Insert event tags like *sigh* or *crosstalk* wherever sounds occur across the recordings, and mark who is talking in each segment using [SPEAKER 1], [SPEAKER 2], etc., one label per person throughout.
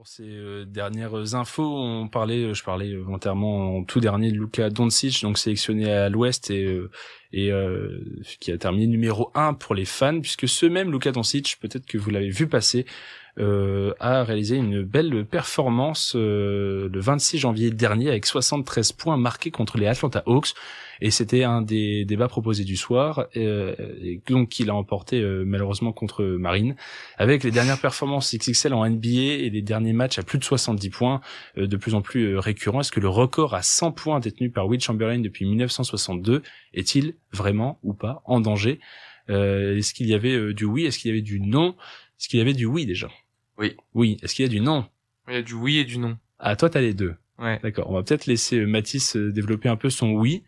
[SPEAKER 1] Pour ces euh, dernières infos, on parlait, euh, je parlais volontairement en tout dernier de Luka Doncic, donc sélectionné à l'Ouest et, euh, qui a terminé numéro un pour les fans, puisque ce même Luka Doncic, peut-être que vous l'avez vu passer, a réalisé une belle performance le 26 janvier dernier avec 73 points marqués contre les Atlanta Hawks. Et c'était un des débats proposés du soir, euh, et donc qu'il a emporté euh, malheureusement contre Marine. Avec les dernières performances XXL en NBA et les derniers matchs à plus de 70 points, euh, de plus en plus récurrents, est-ce que le record à 100 points détenu par Will Chamberlain depuis 1962 est-il vraiment ou pas en danger? Est-ce qu'il y avait du oui? Est-ce qu'il y avait du non? Est-ce qu'il y avait du oui déjà?
[SPEAKER 2] Oui.
[SPEAKER 1] Oui. Est-ce qu'il y a du non?
[SPEAKER 3] Il y a du oui et du non.
[SPEAKER 1] Ah, toi, t'as les deux.
[SPEAKER 3] Ouais.
[SPEAKER 1] D'accord. On va peut-être laisser Mathis développer un peu son oui.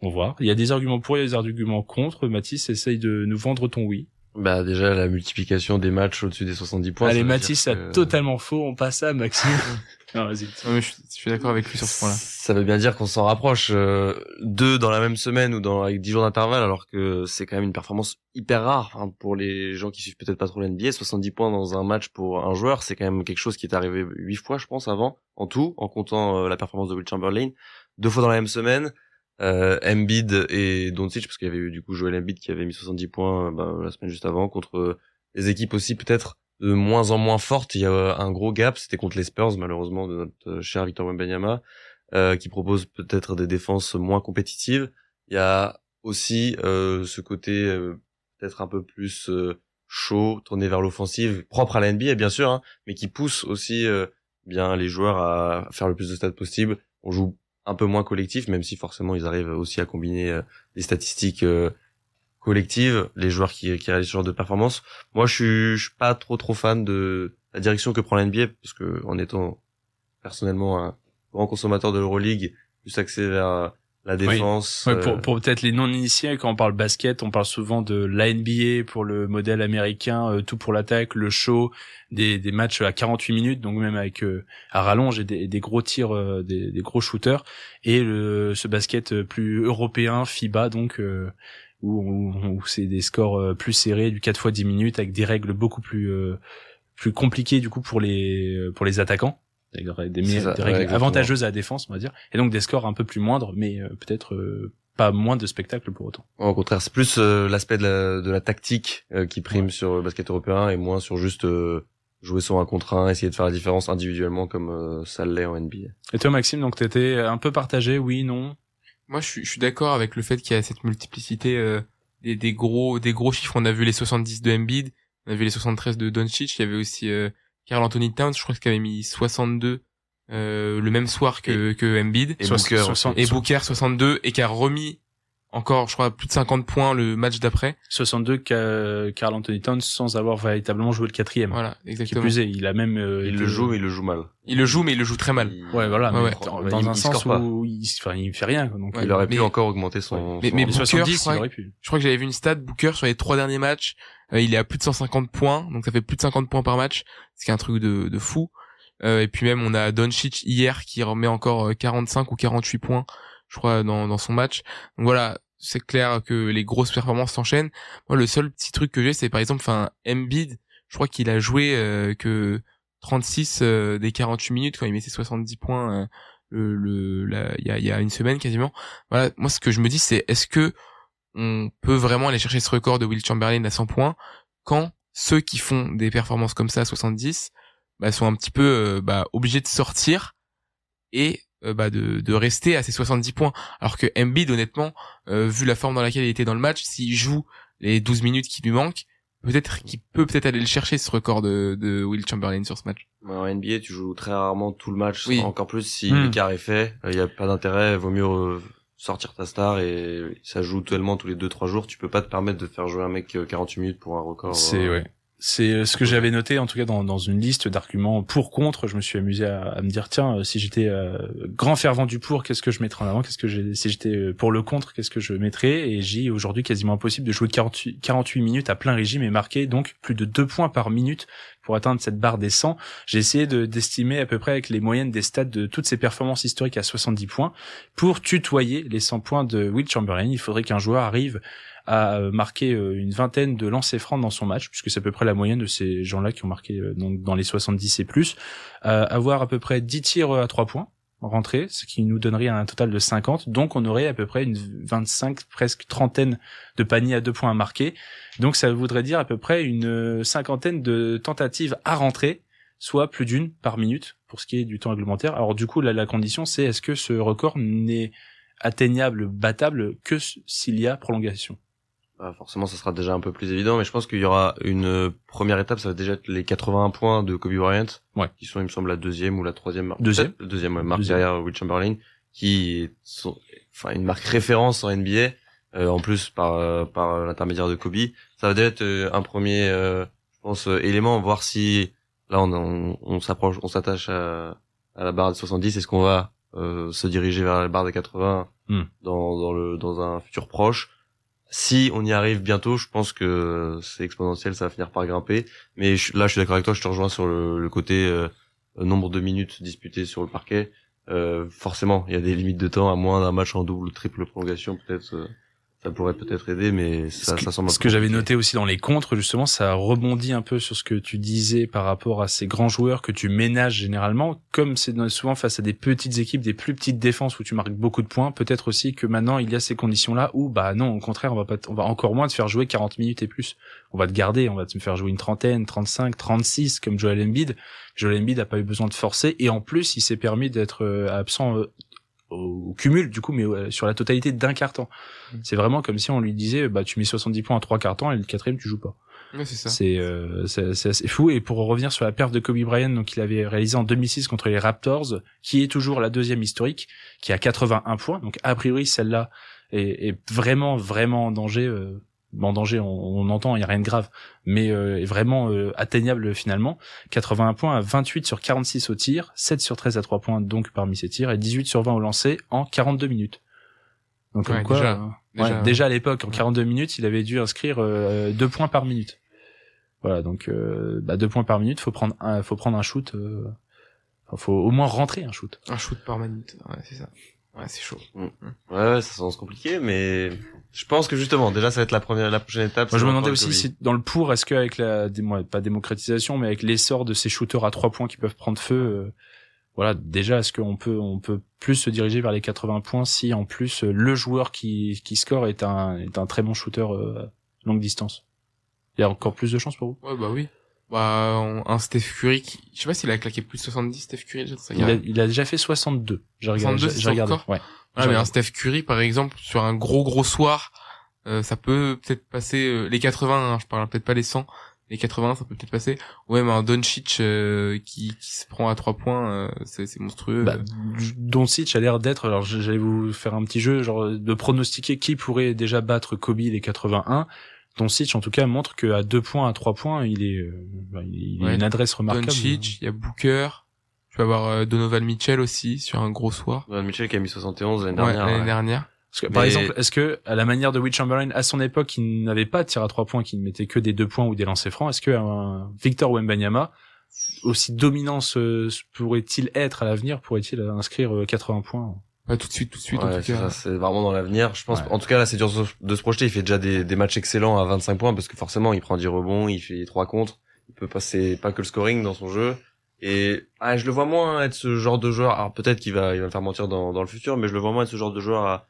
[SPEAKER 1] On voit. Il y a des arguments pour, il y a des arguments contre. Mathis, essaye de nous vendre ton oui.
[SPEAKER 2] Bah déjà la multiplication des matchs au-dessus des 70 points.
[SPEAKER 1] Allez Mathis, ça totalement faux. On passe à Maxime. *laughs*
[SPEAKER 3] non, vas-y. je, suis d'accord avec lui sur ce point-là.
[SPEAKER 2] Ça veut bien dire qu'on s'en rapproche euh, deux dans la même semaine ou dans avec dix jours d'intervalle, alors que c'est quand même une performance hyper rare pour les gens qui suivent peut-être pas trop l'NBA. 70 points dans un match pour un joueur, c'est quand même quelque chose qui est arrivé huit fois, je pense, avant, en tout, en comptant euh, la performance de Will Chamberlain. Deux fois dans la même semaine euh, Embiid et Doncic parce qu'il y avait eu du coup Joel Embiid qui avait mis 70 points euh, bah, la semaine juste avant contre les équipes aussi peut-être de moins en moins fortes. Il y a un gros gap, c'était contre les Spurs malheureusement de notre cher Victor Wembanyama euh, qui propose peut-être des défenses moins compétitives. Il y a aussi euh, ce côté euh, peut-être un peu plus chaud, tourné vers l'offensive, propre à la NBA bien sûr, hein, mais qui pousse aussi bien les joueurs à faire le plus de stats possible. On joue un peu moins collectif, même si forcément ils arrivent aussi à combiner euh, des statistiques euh, collectives, les joueurs qui, qui réalisent ce genre de performance. Moi, je suis, je suis pas trop trop fan de la direction que prend l'NBA, parce que en étant personnellement un grand consommateur de l'Euroleague, plus axé vers la défense.
[SPEAKER 1] pour, euh, pour peut-être les non-initiés, quand on parle basket, on parle souvent de la NBA pour le modèle américain, euh, tout pour l'attaque, le show, des, des matchs à 48 minutes, donc même avec euh, à rallonge et des, des gros tirs, des, des, gros shooters, et le, ce basket plus européen, FIBA, donc où, où, c'est des scores plus serrés, du 4 fois 10 minutes, avec des règles beaucoup plus plus compliquées du coup pour les pour les attaquants des, des, règles avantageuses à la défense, on va dire, et donc des scores un peu plus moindres, mais euh, peut-être euh, pas moins de spectacles pour autant.
[SPEAKER 2] Au contraire, c'est plus euh, l'aspect de la, de la tactique qui prime sur le basket européen et moins sur juste jouer sur un contre un, essayer de faire la différence individuellement comme ça l'est en NBA.
[SPEAKER 1] Et toi, Maxime, donc t'étais un peu partagé, oui, non?
[SPEAKER 3] Moi, je suis, je suis d'accord avec le fait qu'il y a cette multiplicité des, des gros des gros chiffres. On a vu les 70 de Embiid, on a vu les 73 de Doncic, il y avait aussi Carl Anthony Towns, je crois qu'il avait mis 62 euh, le même soir que, que Embiid.
[SPEAKER 2] Et Booker,
[SPEAKER 3] 60, et Booker 62 et qui a remis encore, je crois, plus de 50 points le match d'après.
[SPEAKER 1] 62 Carl Anthony Towns sans avoir véritablement joué le quatrième.
[SPEAKER 3] Voilà, exactement.
[SPEAKER 1] Qui plus est, il a même. Euh,
[SPEAKER 2] il le joue, mais il le joue mal.
[SPEAKER 3] Il le joue, mais il le joue très mal.
[SPEAKER 1] Ouais, voilà. Ouais, Dans, un sens où il, enfin, il fait rien. Donc
[SPEAKER 2] il aurait pu encore augmenter son.
[SPEAKER 3] Mais, mais Booker, je crois, je crois que j'avais vu une stat Booker sur les trois derniers matchs. Euh, il est à plus de 150 points, donc ça fait plus de 50 points par match, ce qui est un truc de, de fou. Euh, et puis même on a Doncic hier qui remet encore 45 euh, ou 48 points, je crois, dans, dans son match. Donc voilà, c'est clair que les grosses performances s'enchaînent. Moi, le seul petit truc que j'ai, c'est par exemple, enfin, Embiid, je crois qu'il a joué euh, que 36 des 48 minutes quand il mettait 70 points le, il y a, y a une semaine quasiment. Voilà, moi ce que je me dis, c'est est-ce que on peut vraiment aller chercher ce record de Will Chamberlain à 100 points quand ceux qui font des performances comme ça à 70 bah, sont un petit peu euh, bah, obligés de sortir et euh, bah, de, de rester à ces 70 points. Alors que Embiid, honnêtement, euh, vu la forme dans laquelle il était dans le match, s'il joue les 12 minutes qui lui manquent, peut-être qu'il peut peut-être aller le chercher ce record de, de Will Chamberlain sur ce match.
[SPEAKER 2] En NBA, tu joues très rarement tout le match, encore plus si hmm. l'écart est fait. Il n'y a pas d'intérêt, vaut mieux sortir ta star et ça joue tellement tous les 2-3 jours. Tu peux pas te permettre de faire jouer un mec 48 minutes pour un record.
[SPEAKER 1] C'est ouais. C'est euh, ce que j'avais noté en tout cas dans, dans une liste d'arguments pour contre. Je me suis amusé à, à me dire tiens euh, si j'étais euh, grand fervent du pour, qu'est-ce que je mettrais en avant? Qu'est-ce que j'ai si j'étais pour le contre, qu'est-ce que je mettrais? Et j'ai aujourd'hui quasiment impossible de jouer 48, 48 minutes à plein régime et marquer donc plus de 2 points par minute pour atteindre cette barre des 100. J'ai essayé de d'estimer à peu près avec les moyennes des stats de toutes ces performances historiques à 70 points pour tutoyer les 100 points de Will Chamberlain. Il faudrait qu'un joueur arrive a marqué une vingtaine de lancers francs dans son match, puisque c'est à peu près la moyenne de ces gens-là qui ont marqué donc dans les 70 et plus. avoir à peu près 10 tirs à 3 points rentrée, ce qui nous donnerait un total de 50. Donc on aurait à peu près une 25, presque trentaine de paniers à deux points à marquer. Donc ça voudrait dire à peu près une cinquantaine de tentatives à rentrer, soit plus d'une par minute pour ce qui est du temps réglementaire. Alors du coup, la, la condition, c'est est-ce que ce record n'est atteignable, battable que s'il y a prolongation?
[SPEAKER 2] Bah, forcément, ça sera déjà un peu plus évident, mais je pense qu'il y aura une première étape, ça va déjà être les 81 points de Kobe Bryant,
[SPEAKER 1] ouais.
[SPEAKER 2] qui sont, il me semble, la deuxième ou la troisième
[SPEAKER 1] marque. Deuxième.
[SPEAKER 2] Deuxième marque derrière Will Chamberlain, qui sont, enfin, une marque référence en NBA, euh, en plus par, euh, par l'intermédiaire de Kobe. Ça va déjà être euh, un premier, je pense, élément, voir si, là, on, on, s'approche, on s'attache à, à la barre de 70, est-ce qu'on va se diriger vers la barre des 80 hmm. dans, dans le, dans un futur proche? Si on y arrive bientôt, je pense que c'est exponentiel, ça va finir par grimper. Mais là, je suis d'accord avec toi, je te rejoins sur le, côté euh, nombre de minutes disputées sur le parquet. Euh, forcément, il y a des limites de temps, à moins d'un match en double ou triple prolongation, peut-être. Ça pourrait peut-être aider, mais ça, ça semble.
[SPEAKER 1] Ce que j'avais noté aussi dans les contres, justement, ça rebondit un peu sur ce que tu disais par rapport à ces grands joueurs que tu ménages généralement, comme c'est souvent face à des petites équipes, des plus petites défenses où tu marques beaucoup de points. Peut-être aussi que maintenant il y a ces conditions-là où, bah non, au contraire, on va pas, on va encore moins te faire jouer 40 minutes et plus. On va te garder, on va te faire jouer une trentaine, 35, 36 comme Joel Embiid. Joel Embiid n'a pas eu besoin de forcer et en plus il s'est permis d'être euh, absent euh, au, cumul du coup mais sur la totalité d'un carton. Mm. C'est vraiment comme si on lui disait bah tu mets 70 points en trois cartons et le quatrième tu joues pas. c'est euh, c'est assez fou et pour revenir sur la perte de Kobe Bryant donc il avait réalisé en 2006 contre les Raptors qui est toujours la deuxième historique qui a 81 points donc a priori celle-là est, est, vraiment vraiment en danger euh, en danger, on, entend, il y a rien de grave, mais euh, est vraiment euh, atteignable finalement. 81 points à 28 sur 46 au tir, 7 sur 13 à 3 points donc parmi ces tirs, et 18 sur 20 au lancer en 42 minutes. Donc quoi, déjà, euh, déjà, à l'époque, en 42 minutes, il avait dû inscrire 2 points par minute. Voilà, donc bah, 2 points par minute, faut prendre un, faut prendre un shoot, faut au moins rentrer un shoot.
[SPEAKER 3] Un shoot par minute, ouais, c'est ça. Ouais, c'est chaud.
[SPEAKER 2] Mm. Mm. Ouais, ouais, ça semble compliqué, mais je pense que justement, déjà, ça va être la première, la prochaine étape.
[SPEAKER 1] Moi, je me demandais aussi si dans le pour, est-ce qu'avec la, pas démocratisation, mais avec l'essor de ces shooters à trois points qui peuvent prendre feu, euh, voilà, déjà, est-ce qu'on peut, on peut plus se diriger vers les 80 points si en plus euh, le joueur qui, qui score est un, est un très bon shooter euh, longue distance? Il y a encore plus de chances pour vous?
[SPEAKER 3] Ouais, bah oui. Bah, un Steph Curry qui, je sais pas s'il a claqué plus de 70, Steph Curry.
[SPEAKER 1] Il a, il a déjà fait 62. J'ai regardé. J'ai regardé. Ouais.
[SPEAKER 3] Ouais, mais un Steph Curry, par exemple, sur un gros gros soir, euh, ça peut peut-être passer euh, les 80. Hein, je parle peut-être pas les 100. Les 80, ça peut peut-être passer. Ouais, mais un Doncic euh, qui, qui se prend à trois points, euh, c'est, c'est monstrueux.
[SPEAKER 1] Bah, Doncic a l'air d'être. Alors, j'allais vous faire un petit jeu, genre de pronostiquer qui pourrait déjà battre Kobe les 81. Doncic, en tout cas, montre qu'à deux points, à trois points, il est, bah, il, a une adresse remarquable.
[SPEAKER 3] Doncic, il y a Booker. Tu vas avoir euh, Donovan Mitchell aussi sur un gros soir.
[SPEAKER 2] Donovan Mitchell qui a mis 71 l'année dernière.
[SPEAKER 3] Ouais, l'année dernière.
[SPEAKER 1] Parce que, Par exemple, est-ce que à la manière de Will Chamberlain à son époque, il n'avait pas de tir à trois points, qui ne mettait que des deux points ou des lancers francs, est-ce que un Victor Wembanyama aussi dominant pourrait-il être à l'avenir, pourrait-il inscrire 80 euh, points?
[SPEAKER 3] Pas tout de suite, tout de suite.
[SPEAKER 2] en tout cas. C'est vraiment dans l'avenir. Je pense. En tout cas, là, c'est dur de se projeter. Il fait déjà des, des matchs excellents à 25 points parce que forcément, il prend 10 rebonds, il fait trois contre. Il peut passer pas que le scoring dans son jeu. Et ah, je le vois moins être ce genre de joueur. Alors peut-être qu'il va, il va me faire mentir dans, dans le futur, mais je le vois moins être ce genre de joueur à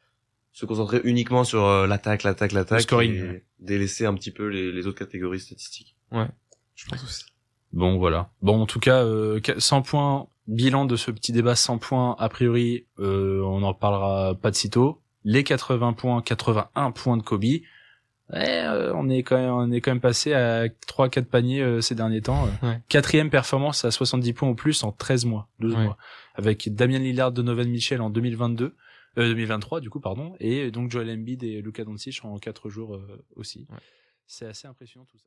[SPEAKER 2] se concentrer uniquement sur euh, l'attaque, l'attaque, l'attaque, et délaisser un petit peu les, les, autres catégories statistiques.
[SPEAKER 3] Ouais, je pense aussi.
[SPEAKER 1] Bon voilà. Bon en tout cas, euh, 100 points bilan de ce petit débat 100 points. A priori, euh, on en parlera pas de sitôt. Les 80 points, 81 points de Kobe. Ouais, euh, on est quand même on est quand même passé à 3 4 paniers euh, ces derniers temps. Quatrième performance à 70 points ou plus en 13 mois, 12 mois avec Damien Lillard, Donovan Mitchell en 2022 euh, 2023 du coup pardon et donc Joel Embiid et Luka Doncic en 4 jours euh, aussi. C'est assez impressionnant tout ça.